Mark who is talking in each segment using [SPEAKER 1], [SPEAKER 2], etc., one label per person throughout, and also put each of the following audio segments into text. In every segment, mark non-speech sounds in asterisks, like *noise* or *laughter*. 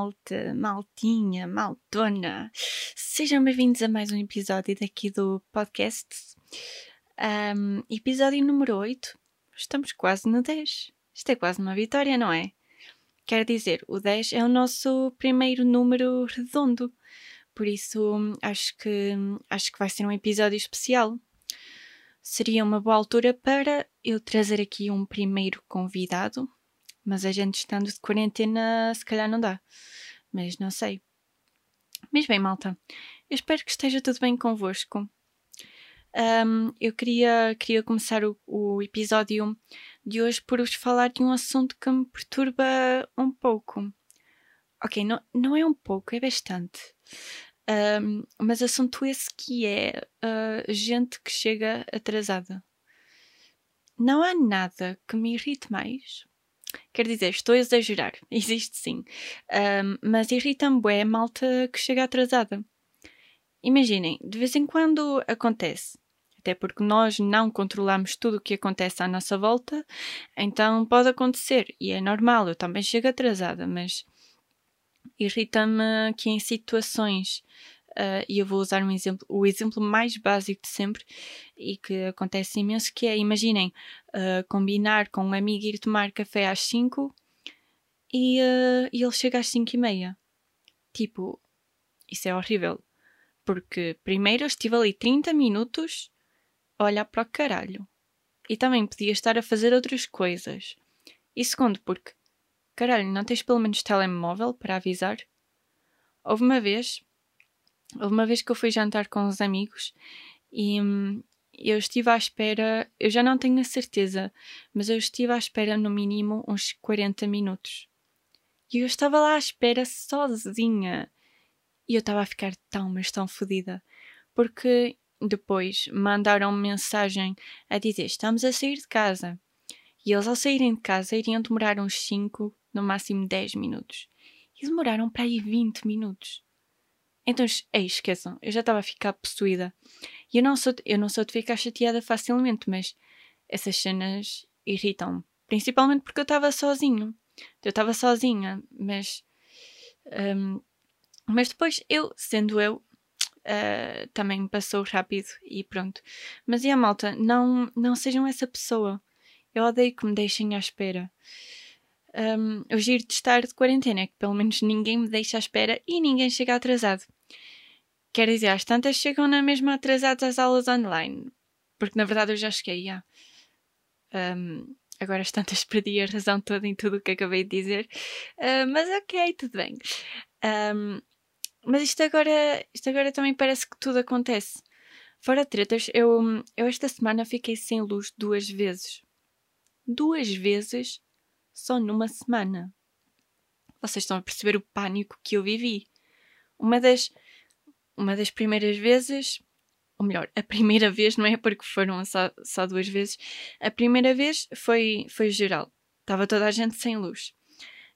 [SPEAKER 1] malta, maltinha, maltona. Sejam bem-vindos a mais um episódio daqui do podcast. Um, episódio número 8. Estamos quase no 10. Isto é quase uma vitória, não é? Quer dizer, o 10 é o nosso primeiro número redondo. Por isso, acho que, acho que vai ser um episódio especial. Seria uma boa altura para eu trazer aqui um primeiro convidado mas a gente estando de quarentena, se calhar não dá. Mas não sei. Mas bem, malta, eu espero que esteja tudo bem convosco. Um, eu queria, queria começar o, o, episódio de hoje por vos falar de um assunto que me perturba um pouco. Ok, não, não é um pouco, é bastante. Um, mas assunto esse que é uh, gente que chega atrasada. Não há nada que me irrite mais Quer dizer, estou a exagerar, *laughs* existe sim. Um, mas irrita-me bué malta que chega atrasada. Imaginem, de vez em quando acontece. Até porque nós não controlamos tudo o que acontece à nossa volta, então pode acontecer. E é normal, eu também chego atrasada, mas irrita-me que em situações Uh, e eu vou usar um exemplo, o exemplo mais básico de sempre e que acontece imenso, que é, imaginem, uh, combinar com um amigo ir tomar café às 5 e, uh, e ele chega às 5 e meia. Tipo, isso é horrível. Porque primeiro eu estive ali 30 minutos a olhar para o caralho. E também podia estar a fazer outras coisas. E segundo, porque, caralho, não tens pelo menos telemóvel para avisar? Houve uma vez Houve uma vez que eu fui jantar com os amigos e hum, eu estive à espera, eu já não tenho a certeza, mas eu estive à espera no mínimo uns 40 minutos. E eu estava lá à espera sozinha. E eu estava a ficar tão, mas tão fodida. Porque depois mandaram -me mensagem a dizer: Estamos a sair de casa. E eles, ao saírem de casa, iriam demorar uns 5, no máximo 10 minutos. E demoraram para aí 20 minutos. Então, ei, esqueçam, eu já estava a ficar possuída. E eu não sou, eu não sou de ficar chateada facilmente, mas essas cenas irritam-me. Principalmente porque eu estava sozinho. Eu estava sozinha, mas. Um, mas depois eu, sendo eu, uh, também passou rápido e pronto. Mas e a malta, não, não sejam essa pessoa. Eu odeio que me deixem à espera. Um, o giro de estar de quarentena é que pelo menos ninguém me deixa à espera e ninguém chega atrasado. Quer dizer, às tantas chegam na mesma atrasadas às aulas online. Porque na verdade eu já cheguei, já. Um, agora às tantas *laughs* perdi a razão toda em tudo o que acabei de dizer. Uh, mas ok, tudo bem. Um, mas isto agora, isto agora também parece que tudo acontece. Fora tretas, eu, eu esta semana fiquei sem luz duas vezes. Duas vezes só numa semana. Vocês estão a perceber o pânico que eu vivi. Uma das, uma das primeiras vezes, ou melhor, a primeira *laughs* vez, não é porque foram só, só duas vezes, a primeira vez foi, foi geral. Estava toda a gente sem luz.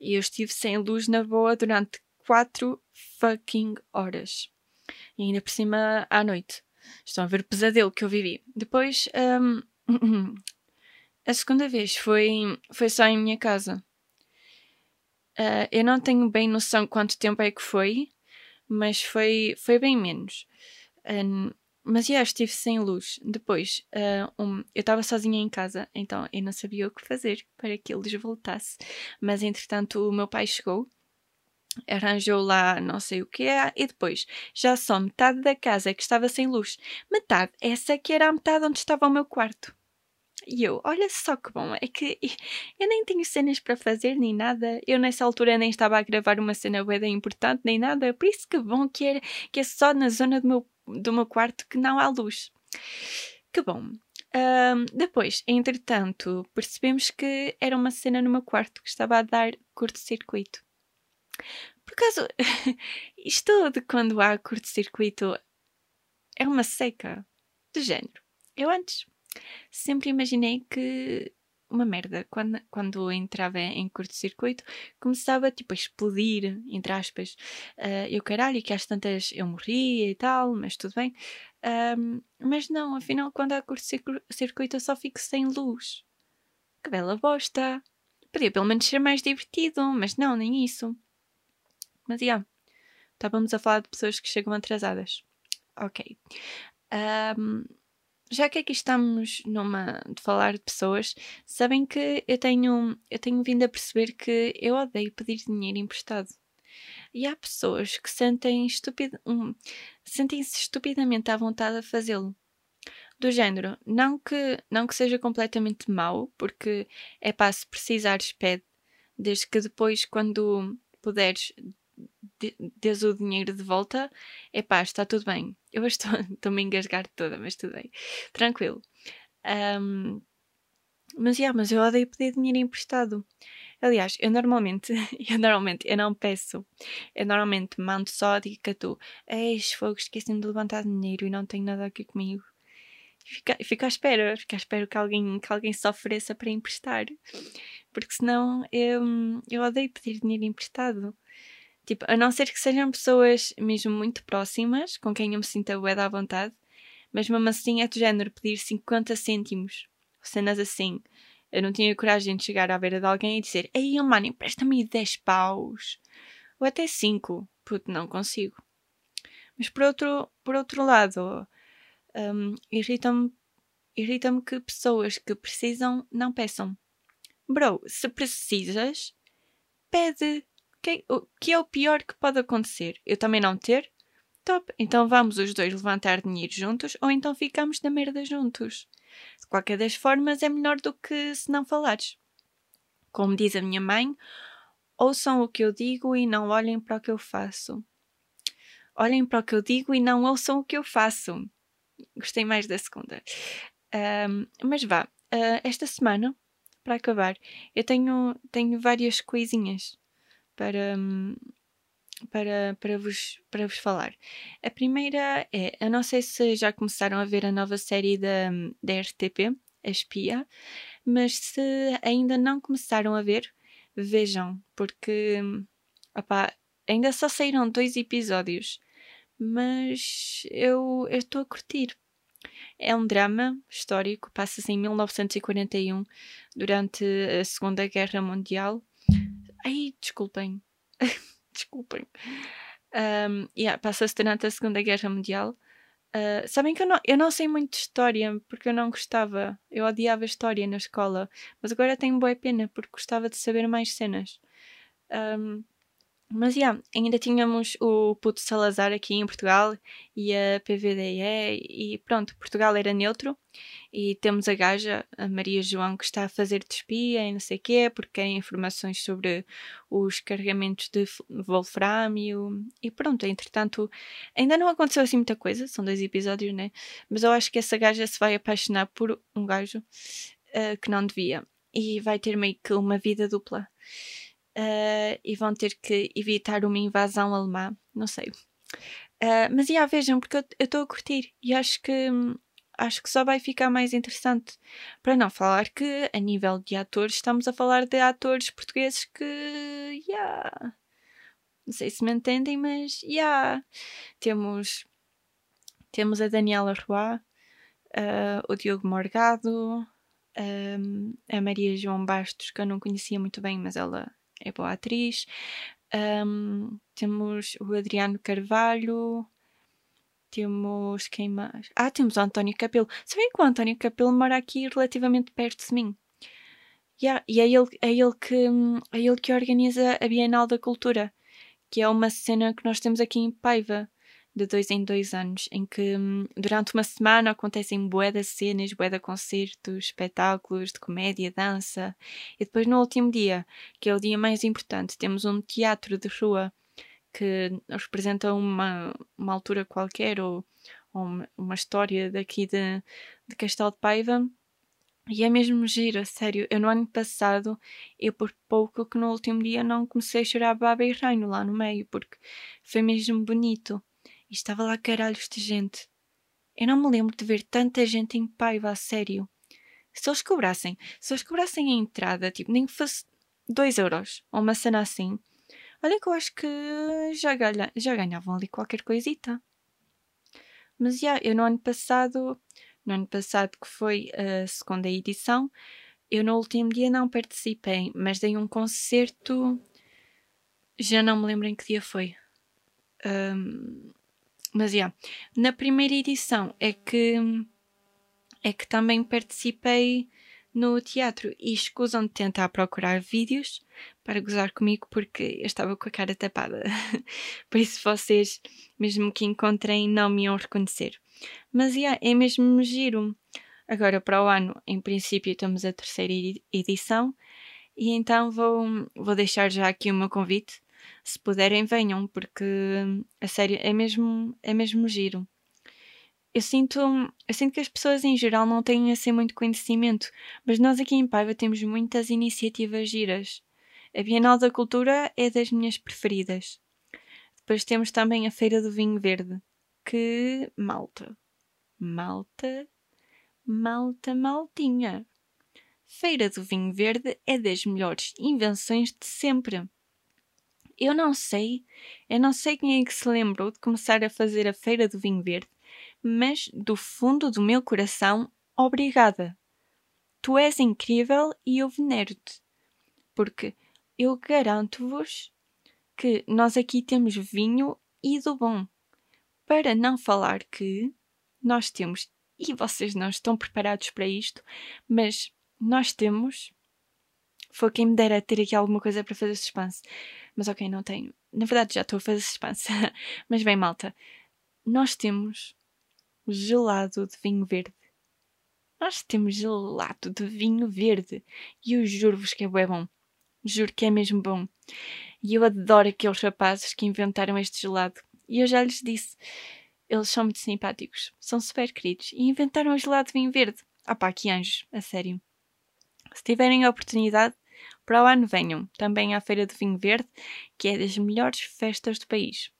[SPEAKER 1] E eu estive sem luz na boa durante quatro fucking horas. E ainda por cima à noite. Estão a ver o pesadelo que eu vivi. Depois, um, *clears throat* A segunda vez foi, foi só em minha casa. Uh, eu não tenho bem noção quanto tempo é que foi, mas foi, foi bem menos. Um, mas já estive sem luz. Depois, uh, um, eu estava sozinha em casa, então eu não sabia o que fazer para que eles voltassem. Mas entretanto, o meu pai chegou, arranjou lá não sei o que é, e depois já só metade da casa que estava sem luz. Metade, essa que era a metade onde estava o meu quarto. E eu, olha só que bom, é que eu nem tenho cenas para fazer nem nada. Eu nessa altura nem estava a gravar uma cena bem importante nem nada. Por isso que bom que é, que é só na zona do meu, do meu quarto que não há luz. Que bom. Um, depois, entretanto, percebemos que era uma cena no meu quarto que estava a dar curto-circuito. Por acaso, *laughs* isto de quando há curto-circuito é uma seca do género. Eu antes sempre imaginei que uma merda. Quando, quando entrava em curto-circuito, começava tipo a explodir, entre aspas. Uh, eu caralho, que às tantas eu morria e tal, mas tudo bem. Um, mas não, afinal, quando há curto-circuito, eu só fico sem luz. Que bela bosta! Podia pelo menos ser mais divertido, mas não, nem isso. Mas, yeah, estávamos a falar de pessoas que chegam atrasadas. Ok. Um, já que aqui estamos numa de falar de pessoas, sabem que eu tenho, eu tenho vindo a perceber que eu odeio pedir dinheiro emprestado. E há pessoas que sentem estupid, um, sentem-se estupidamente à vontade a fazê-lo. Do género, não que, não que seja completamente mau, porque é para se precisares pede, desde que depois, quando puderes, dês o dinheiro de volta, é pá, está tudo bem. *laughs* Eu estou, estou-me a engasgar toda, mas tudo bem. Tranquilo. Um, mas, yeah, mas eu odeio pedir dinheiro emprestado. Aliás, eu normalmente, *laughs* eu normalmente, eu não peço. Eu normalmente mando só a dica tu, eis fogo, esqueci-me de levantar dinheiro e não tenho nada aqui comigo. Fica, fica à espera, fica à espera que alguém, que alguém se ofereça para emprestar. Porque senão eu, eu odeio pedir dinheiro emprestado. Tipo, a não ser que sejam pessoas mesmo muito próximas, com quem eu me sinta bué à vontade, mas mesmo assim é do género pedir 50 cêntimos, cenas assim. Eu não tinha coragem de chegar à beira de alguém e dizer Ei, mano, empresta-me 10 paus. Ou até 5. Puto, não consigo. Mas por outro, por outro lado, um, irrita-me irrita que pessoas que precisam não peçam. Bro, se precisas, pede. Que, o que é o pior que pode acontecer? Eu também não ter? Top. Então vamos os dois levantar dinheiro juntos ou então ficamos na merda juntos. De qualquer das formas, é melhor do que se não falares. Como diz a minha mãe, ouçam o que eu digo e não olhem para o que eu faço. Olhem para o que eu digo e não ouçam o que eu faço. Gostei mais da segunda. Um, mas vá, uh, esta semana, para acabar, eu tenho, tenho várias coisinhas para, para, para, vos, para vos falar. A primeira é: eu não sei se já começaram a ver a nova série da, da RTP, A Espia, mas se ainda não começaram a ver, vejam, porque opá, ainda só saíram dois episódios, mas eu estou a curtir. É um drama histórico, passa-se em 1941, durante a Segunda Guerra Mundial. Ai, desculpem. *laughs* desculpem. Um, yeah, passa-se durante a Segunda Guerra Mundial. Uh, sabem que eu não, eu não sei muito de história porque eu não gostava. Eu odiava história na escola, mas agora tenho boa pena porque gostava de saber mais cenas. Um, mas, yeah, ainda tínhamos o Puto Salazar aqui em Portugal e a PVDE e pronto, Portugal era neutro. E temos a gaja, a Maria João, que está a fazer de espia e não sei o quê, porque querem informações sobre os carregamentos de wolframio. E pronto, entretanto, ainda não aconteceu assim muita coisa, são dois episódios, né? Mas eu acho que essa gaja se vai apaixonar por um gajo uh, que não devia. E vai ter meio que uma vida dupla uh, e vão ter que evitar uma invasão alemã, não sei. Uh, mas já vejam, porque eu estou a curtir e acho que acho que só vai ficar mais interessante. Para não falar que, a nível de atores, estamos a falar de atores portugueses que. Yeah, não sei se me entendem, mas. Yeah, temos, temos a Daniela Roy, uh, o Diogo Morgado, um, a Maria João Bastos, que eu não conhecia muito bem, mas ela é boa atriz. Um, temos o Adriano Carvalho. Temos quem mais? Ah, temos o António Capelo. Sabem que o António Capelo mora aqui relativamente perto de mim? Yeah, e é ele, é, ele que, é ele que organiza a Bienal da Cultura, que é uma cena que nós temos aqui em Paiva de dois em dois anos, em que hum, durante uma semana acontecem bué de cenas, bué de concertos, espetáculos de comédia, dança, e depois no último dia, que é o dia mais importante, temos um teatro de rua que representa uma, uma altura qualquer ou, ou uma, história daqui de, de Castelo de Paiva. E é mesmo giro, sério. Eu no ano passado, eu por pouco que no último dia não comecei a chorar baba e reino lá no meio, porque foi mesmo bonito. E estava lá caralhos de gente. Eu não me lembro de ver tanta gente em Paiva, a sério. Se eles cobrassem, se eles cobrassem a entrada, tipo, nem que fosse 2 euros, ou uma cena assim, olha que eu acho que já, ganha, já ganhavam ali qualquer coisita. Mas, já, yeah, eu no ano passado, no ano passado que foi a segunda edição, eu no último dia não participei, mas dei um concerto já não me lembro em que dia foi. Um, mas, yeah, na primeira edição é que, é que também participei no teatro e escusam de tentar procurar vídeos para gozar comigo porque eu estava com a cara tapada. *laughs* Por isso vocês, mesmo que encontrem, não me iam reconhecer. Mas yeah, é mesmo giro. Agora para o ano, em princípio, estamos a terceira edição e então vou, vou deixar já aqui o meu convite. Se puderem, venham, porque a sério é mesmo, é mesmo giro eu sinto, eu sinto que as pessoas em geral não têm assim muito conhecimento, mas nós aqui em Paiva temos muitas iniciativas giras. A Bienal da Cultura é das minhas preferidas. Depois temos também a Feira do Vinho Verde, que malta, malta, malta, maltinha. Feira do Vinho Verde é das melhores invenções de sempre. Eu não sei, eu não sei quem é que se lembrou de começar a fazer a Feira do Vinho Verde, mas do fundo do meu coração, obrigada. Tu és incrível e eu venero-te, porque eu garanto-vos que nós aqui temos vinho e do bom. Para não falar que nós temos, e vocês não estão preparados para isto, mas nós temos. Foi quem me dera ter aqui alguma coisa para fazer suspense. Mas ok, não tenho. Na verdade já estou a fazer suspense. *laughs* mas bem, malta. Nós temos gelado de vinho verde. Nós temos gelado de vinho verde e eu juro-vos que é bom. Juro que é mesmo bom. E eu adoro aqueles rapazes que inventaram este gelado. E eu já lhes disse, eles são muito simpáticos, são super queridos e inventaram o gelado de vinho verde. Ah pá, que anjos, a sério. Se tiverem a oportunidade, para o ano venham também à Feira do Vinho Verde, que é das melhores festas do país.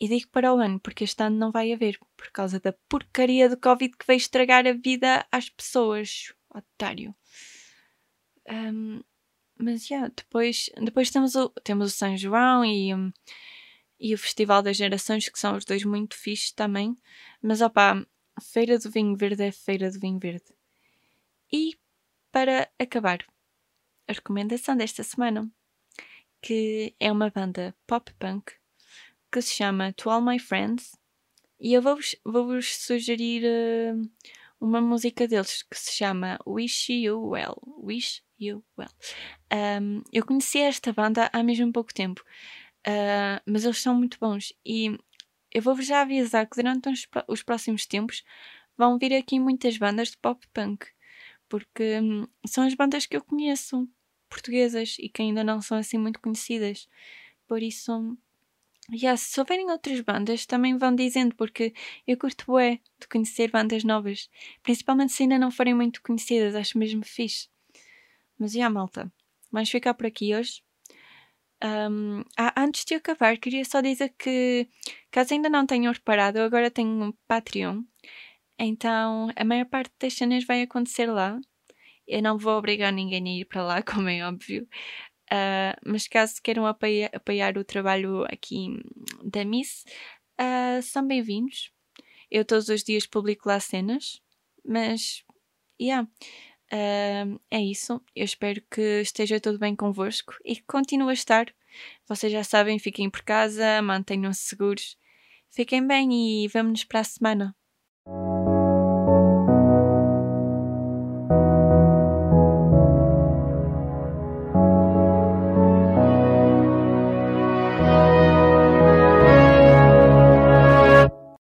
[SPEAKER 1] E digo para o ano, porque este ano não vai haver, por causa da porcaria do Covid que veio estragar a vida às pessoas. Otário. Um, mas, yeah, depois, depois temos, o, temos o São João e, um, e o Festival das Gerações, que são os dois muito fixes também. Mas, opá, Feira do Vinho Verde é Feira do Vinho Verde. E, para acabar, a recomendação desta semana, que é uma banda pop-punk que se chama To All My Friends e eu vou-vos vou sugerir uh, uma música deles que se chama Wish You Well. Wish You Well. Um, eu conheci esta banda há mesmo pouco tempo, uh, mas eles são muito bons e eu vou-vos já avisar que durante os, os, próximos tempos vão vir aqui muitas bandas de pop punk, porque um, são as bandas que eu conheço, portuguesas, e que ainda não são assim muito conhecidas. Por isso, Yeah, se souberem outras bandas, também vão dizendo, porque eu curto bué de conhecer bandas novas, principalmente se ainda não forem muito conhecidas, acho mesmo fixe. Mas, yeah, malta, vamos ficar por aqui hoje. Um, ah, antes de acabar, queria só dizer que, caso ainda não tenham reparado, eu agora tenho um Patreon, então a maior parte das cenas vai acontecer lá. Eu não vou obrigar ninguém a ir para lá, *laughs* como é óbvio. Uh, mas caso queiram apoiar, apoiar, o trabalho aqui da Miss, uh, são bem-vindos. Eu todos os dias publico lá cenas, mas yeah, uh, é isso. Eu espero que esteja tudo bem convosco e que continue a estar. Vocês já sabem, fiquem por casa, mantenham-se seguros. Fiquem bem e vemo-nos para a semana.